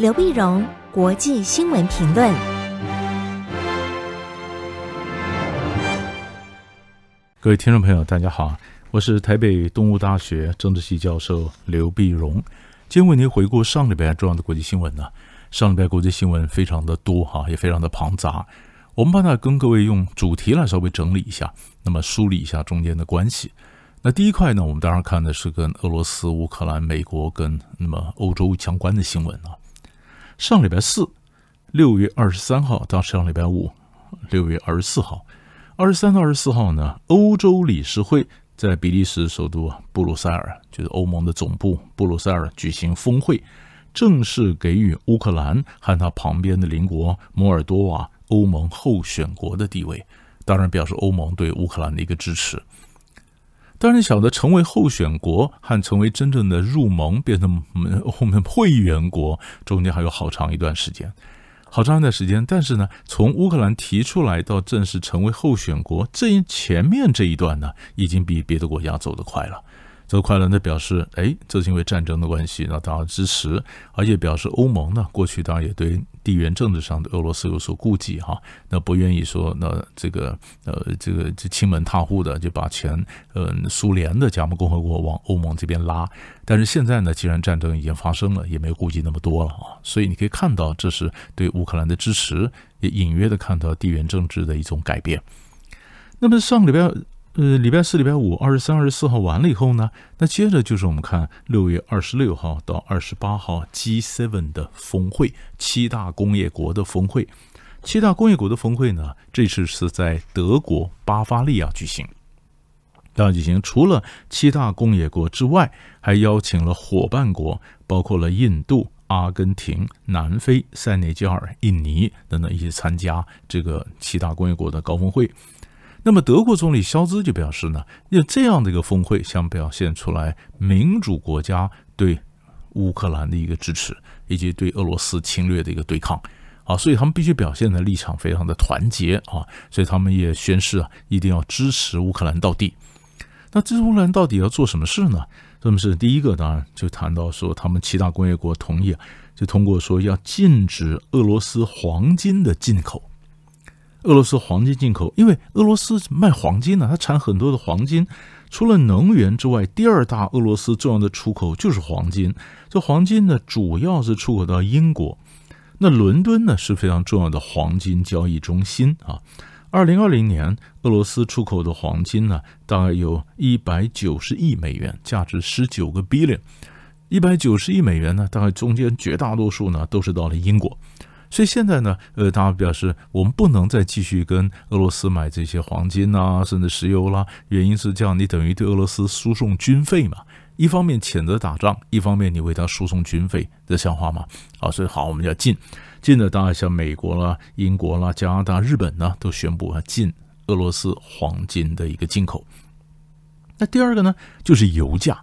刘碧荣，国际新闻评论。各位听众朋友，大家好，我是台北东吴大学政治系教授刘碧荣，今天为您回顾上礼拜重要的国际新闻呢。上礼拜国际新闻非常的多哈，也非常的庞杂。我们把它跟各位用主题来稍微整理一下，那么梳理一下中间的关系。那第一块呢，我们当然看的是跟俄罗斯、乌克兰、美国跟那么欧洲相关的新闻啊。上礼拜四，六月二十三号到上礼拜五，六月二十四号，二十三到二十四号呢，欧洲理事会在比利时首都布鲁塞尔，就是欧盟的总部布鲁塞尔举行峰会，正式给予乌克兰和他旁边的邻国摩尔多瓦欧盟候选国的地位，当然表示欧盟对乌克兰的一个支持。当然，晓得成为候选国和成为真正的入盟，变成我们会员国，中间还有好长一段时间，好长一段时间。但是呢，从乌克兰提出来到正式成为候选国，这前面这一段呢，已经比别的国家走得快了。走得快了。那，表示，哎，这是因为战争的关系，那当然支持，而且表示欧盟呢，过去当然也对地缘政治上的俄罗斯有所顾忌哈，那不愿意说，那这个呃，这个就亲门踏户的就把前嗯、苏联的加盟共和国往欧盟这边拉，但是现在呢，既然战争已经发生了，也没有顾忌那么多了啊，所以你可以看到，这是对乌克兰的支持，也隐约的看到地缘政治的一种改变。那么上礼拜。呃，礼拜四、礼拜五，二十三、二十四号完了以后呢，那接着就是我们看六月二十六号到二十八号 G7 的峰会，七大工业国的峰会。七大工业国的峰会呢，这次是在德国巴伐利亚举行。当举行，除了七大工业国之外，还邀请了伙伴国，包括了印度、阿根廷、南非、塞内加尔、印尼等等一起参加这个七大工业国的高峰会。那么，德国总理肖兹就表示呢，用这样的一个峰会，想表现出来民主国家对乌克兰的一个支持，以及对俄罗斯侵略的一个对抗啊，所以他们必须表现的立场非常的团结啊，所以他们也宣誓啊，一定要支持乌克兰到底。那支持乌克兰到底要做什么事呢？什么是？第一个当然就谈到说，他们七大工业国同意，就通过说要禁止俄罗斯黄金的进口。俄罗斯黄金进口，因为俄罗斯卖黄金呢，它产很多的黄金。除了能源之外，第二大俄罗斯重要的出口就是黄金。这黄金呢，主要是出口到英国。那伦敦呢，是非常重要的黄金交易中心啊。二零二零年，俄罗斯出口的黄金呢，大概有一百九十亿美元，价值十九个 billion。一百九十亿美元呢，大概中间绝大多数呢，都是到了英国。所以现在呢，呃，大家表示我们不能再继续跟俄罗斯买这些黄金啊，甚至石油啦。原因是这样，你等于对俄罗斯输送军费嘛。一方面谴责打仗，一方面你为他输送军费，这像话吗？啊，所以好，我们要禁禁的，当然像美国啦、英国啦、加拿大、日本呢，都宣布啊禁俄罗斯黄金的一个进口。那第二个呢，就是油价。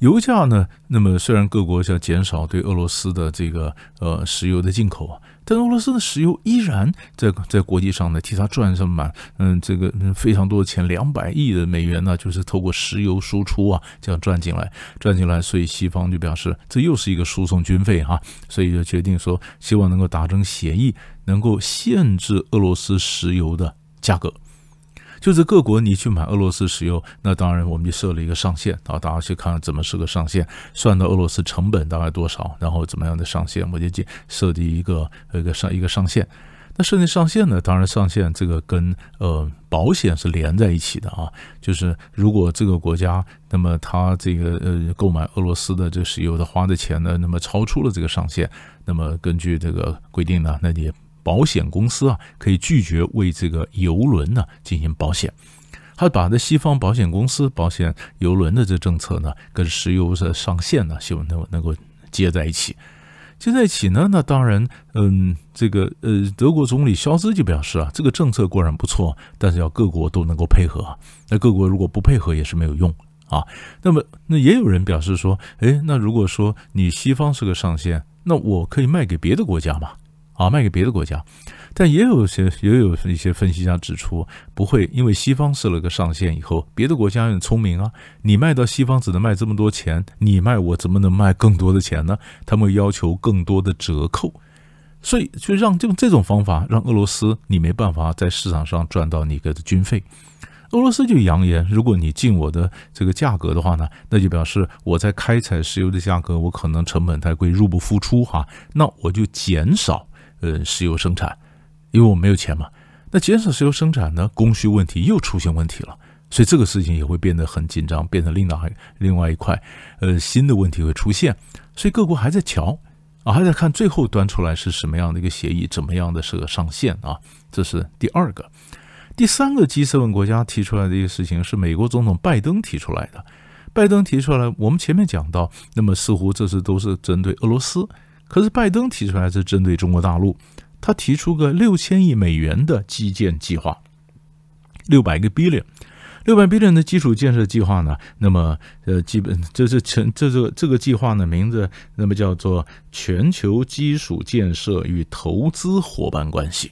油价呢，那么虽然各国想减少对俄罗斯的这个呃石油的进口啊。但俄罗斯的石油依然在在国际上呢，替他赚上满嗯这个非常多的钱，两百亿的美元呢，就是透过石油输出啊这样赚进来赚进来，所以西方就表示这又是一个输送军费哈，所以就决定说希望能够达成协议，能够限制俄罗斯石油的价格。就是各国你去买俄罗斯石油，那当然我们就设了一个上限啊，大家去看怎么设个上限，算到俄罗斯成本大概多少，然后怎么样的上限，我就设计一个一个上一个上限。那设定上限呢，当然上限这个跟呃保险是连在一起的啊，就是如果这个国家那么他这个呃购买俄罗斯的这石油的花的钱呢，那么超出了这个上限，那么根据这个规定呢，那你。保险公司啊，可以拒绝为这个游轮呢进行保险。他把这西方保险公司保险游轮的这政策呢，跟石油的上限呢，希望能能够接在一起。接在一起呢，那当然，嗯，这个呃，德国总理肖兹就表示啊，这个政策固然不错，但是要各国都能够配合。那各国如果不配合也是没有用啊。那么，那也有人表示说，诶，那如果说你西方是个上限，那我可以卖给别的国家嘛？啊，卖给别的国家，但也有些也有一些分析家指出，不会因为西方设了个上限以后，别的国家很聪明啊，你卖到西方只能卖这么多钱，你卖我怎么能卖更多的钱呢？他们要求更多的折扣，所以就让用这种方法让俄罗斯你没办法在市场上赚到你的军费。俄罗斯就扬言，如果你进我的这个价格的话呢，那就表示我在开采石油的价格，我可能成本太贵，入不敷出哈，那我就减少呃石油生产，因为我没有钱嘛。那减少石油生产呢，供需问题又出现问题了，所以这个事情也会变得很紧张，变成另外另外一块呃新的问题会出现，所以各国还在瞧啊，还在看最后端出来是什么样的一个协议，怎么样的是个上限啊，这是第二个。第三个基斯文国家提出来的一个事情是美国总统拜登提出来的。拜登提出来，我们前面讲到，那么似乎这是都是针对俄罗斯，可是拜登提出来是针对中国大陆。他提出个六千亿美元的基建计划，六百个 billion，六百 billion 的基础建设计划呢？那么呃，基本这是成这这这个计划呢名字，那么叫做全球基础建设与投资伙伴关系。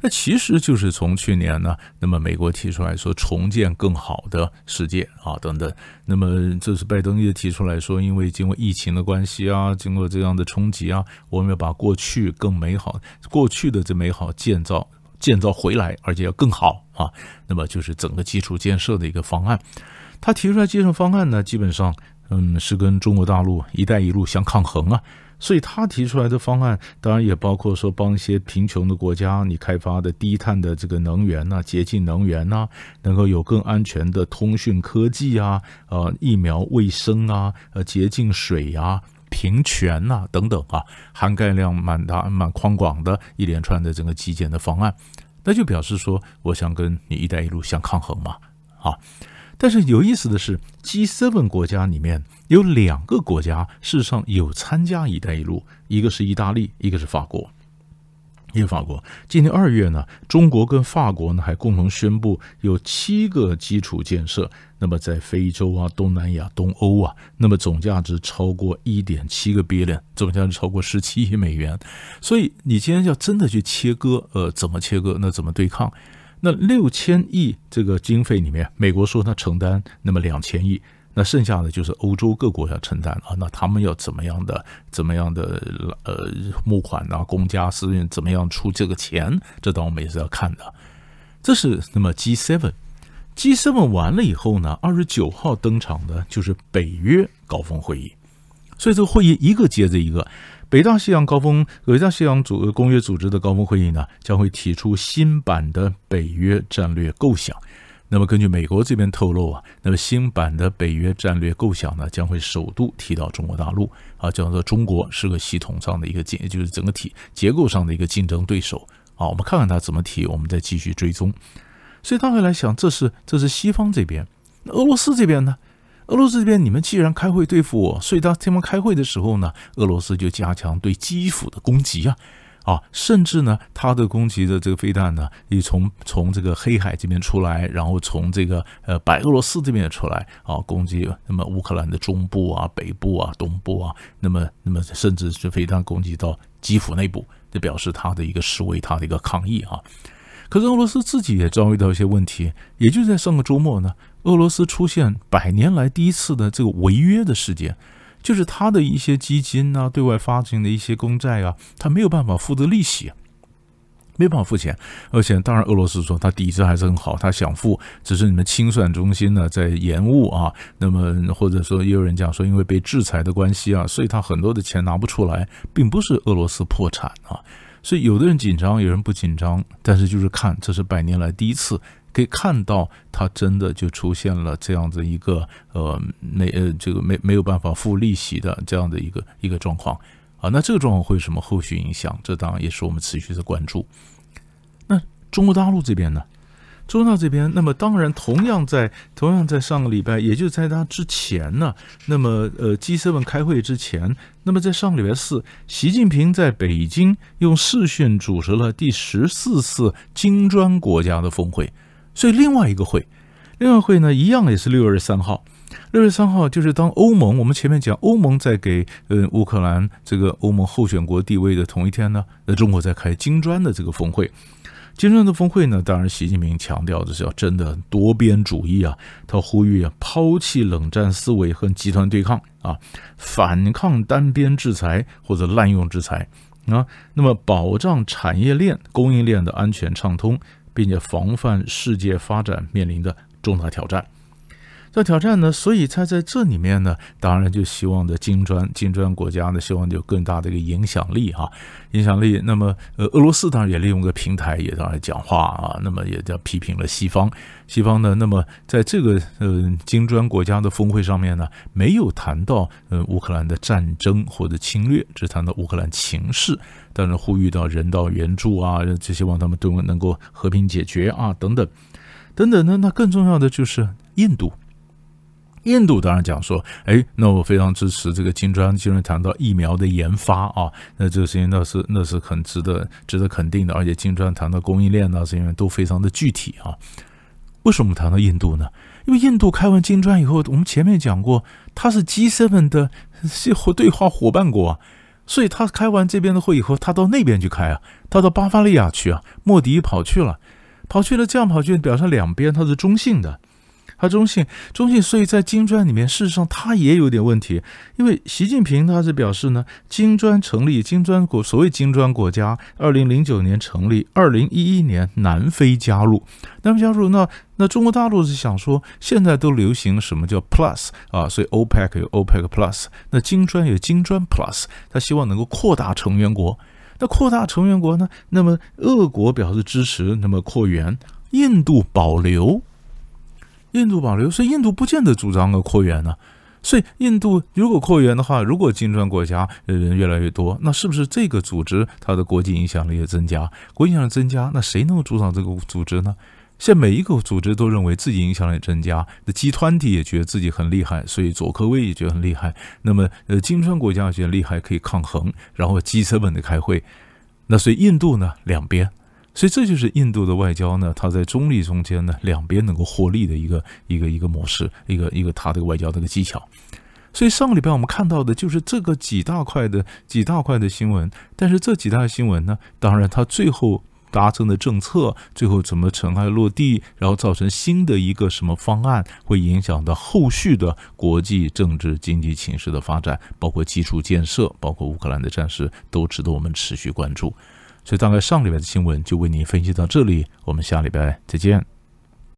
那其实就是从去年呢，那么美国提出来说重建更好的世界啊等等，那么这是拜登也提出来说，因为经过疫情的关系啊，经过这样的冲击啊，我们要把过去更美好过去的这美好建造建造回来，而且要更好啊。那么就是整个基础建设的一个方案，他提出来建设方案呢，基本上嗯是跟中国大陆“一带一路”相抗衡啊。所以他提出来的方案，当然也包括说帮一些贫穷的国家，你开发的低碳的这个能源呐、洁净能源呐，能够有更安全的通讯科技啊，呃，疫苗卫生啊，呃，洁净水呀、平权呐等等啊，涵盖量蛮大、蛮宽广的一连串的整个基建的方案，那就表示说，我想跟你“一带一路”相抗衡嘛，啊。但是有意思的是，G7 国家里面有两个国家事实上有参加“一带一路”，一个是意大利，一个是法国。一个法国，今年二月呢，中国跟法国呢还共同宣布有七个基础建设，那么在非洲啊、东南亚、东欧啊，那么总价值超过一点七个 billion，总价值超过十七亿美元。所以你今天要真的去切割，呃，怎么切割？那怎么对抗？那六千亿这个经费里面，美国说他承担那么两千亿，那剩下的就是欧洲各国要承担啊。那他们要怎么样的、怎么样的呃募款啊？公家私人怎么样出这个钱？这当我们也是要看的。这是那么 G7，G7 完了以后呢，二十九号登场的就是北约高峰会议，所以这个会议一个接着一个。北大西洋高峰，北大西洋组公约组织的高峰会议呢，将会提出新版的北约战略构想。那么，根据美国这边透露啊，那么新版的北约战略构想呢，将会首度提到中国大陆啊，叫做中国是个系统上的一个竞，就是整个体结构上的一个竞争对手啊。我们看看他怎么提，我们再继续追踪。所以他会来想，这是这是西方这边，俄罗斯这边呢？俄罗斯这边，你们既然开会对付我，所以当他们开会的时候呢，俄罗斯就加强对基辅的攻击啊，啊，甚至呢，他的攻击的这个飞弹呢，也从从这个黑海这边出来，然后从这个呃白俄罗斯这边也出来啊，攻击那么乌克兰的中部啊、北部啊、东部啊，那么那么甚至是飞弹攻击到基辅内部，这表示他的一个示威，他的一个抗议啊。可是俄罗斯自己也遭遇到一些问题，也就在上个周末呢。俄罗斯出现百年来第一次的这个违约的事件，就是他的一些基金啊，对外发行的一些公债啊，他没有办法付的利息，没办法付钱。而且，当然，俄罗斯说他底子还是很好，他想付，只是你们清算中心呢在延误啊。那么，或者说也有人讲说，因为被制裁的关系啊，所以他很多的钱拿不出来，并不是俄罗斯破产啊。所以，有的人紧张，有人不紧张，但是就是看，这是百年来第一次。可以看到，他真的就出现了这样子一个呃没呃这个没没有办法付利息的这样的一个一个状况啊。那这个状况会有什么后续影响？这当然也是我们持续的关注。那中国大陆这边呢？中国大陆这边，那么当然同样在同样在上个礼拜，也就在他之前呢。那么呃，G7 开会之前，那么在上个礼拜四，习近平在北京用视讯主持了第十四次金砖国家的峰会。所以另外一个会，另外一会呢，一样也是六月三号。六月三号就是当欧盟，我们前面讲欧盟在给呃乌克兰这个欧盟候选国地位的同一天呢，那中国在开金砖的这个峰会。金砖的峰会呢，当然习近平强调的是要真的多边主义啊，他呼吁啊抛弃冷战思维和集团对抗啊，反抗单边制裁或者滥用制裁啊，那么保障产业链供应链的安全畅通，并且防范世界发展面临的重大挑战。这挑战呢，所以他在这里面呢，当然就希望的金砖金砖国家呢，希望有更大的一个影响力哈，影响力。那么呃，俄罗斯当然也利用个平台，也当然讲话啊，那么也叫批评了西方。西方呢，那么在这个呃金砖国家的峰会上面呢，没有谈到呃乌克兰的战争或者侵略，只谈到乌克兰情势，当然呼吁到人道援助啊，就希望他们都能够和平解决啊，等等等等呢。那更重要的就是印度。印度当然讲说，哎，那我非常支持这个金砖，金砖谈到疫苗的研发啊，那这个事情那是那是很值得值得肯定的，而且金砖谈到供应链啊，这些都非常的具体啊。为什么谈到印度呢？因为印度开完金砖以后，我们前面讲过，他是 G7 的 对话伙伴国啊，所以他开完这边的会以后，他到那边去开啊，他到巴伐利亚去啊，莫迪跑去了，跑去了，这样跑去表示两边他是中性的。他中性，中性，所以在金砖里面，事实上他也有点问题，因为习近平他是表示呢，金砖成立，金砖国所谓金砖国家，二零零九年成立，二零一一年南非加入，南非加入，那那中国大陆是想说，现在都流行什么叫 Plus 啊，所以 OPEC 有 OPEC Plus，那金砖有金砖 Plus，他希望能够扩大成员国，那扩大成员国呢，那么俄国表示支持，那么扩员，印度保留。印度保留，所以印度不见得主张个扩员呢。所以印度如果扩员的话，如果金砖国家人越来越多，那是不是这个组织它的国际影响力也增加？国际影响力增加，那谁能够主导这个组织呢？现在每一个组织都认为自己影响力增加，那集团体也觉得自己很厉害，所以佐科威也觉得很厉害。那么呃，金砖国家觉得厉害，可以抗衡，然后 G7 的开会。那所以印度呢，两边。所以这就是印度的外交呢，它在中立中间呢，两边能够获利的一个一个一个模式，一个一个它的外交的一个技巧。所以上个礼拜我们看到的就是这个几大块的几大块的新闻，但是这几大新闻呢，当然它最后达成的政策，最后怎么尘埃落地，然后造成新的一个什么方案，会影响到后续的国际政治经济情势的发展，包括基础建设，包括乌克兰的战事，都值得我们持续关注。所以大概上礼拜的新闻就为您分析到这里，我们下礼拜再见。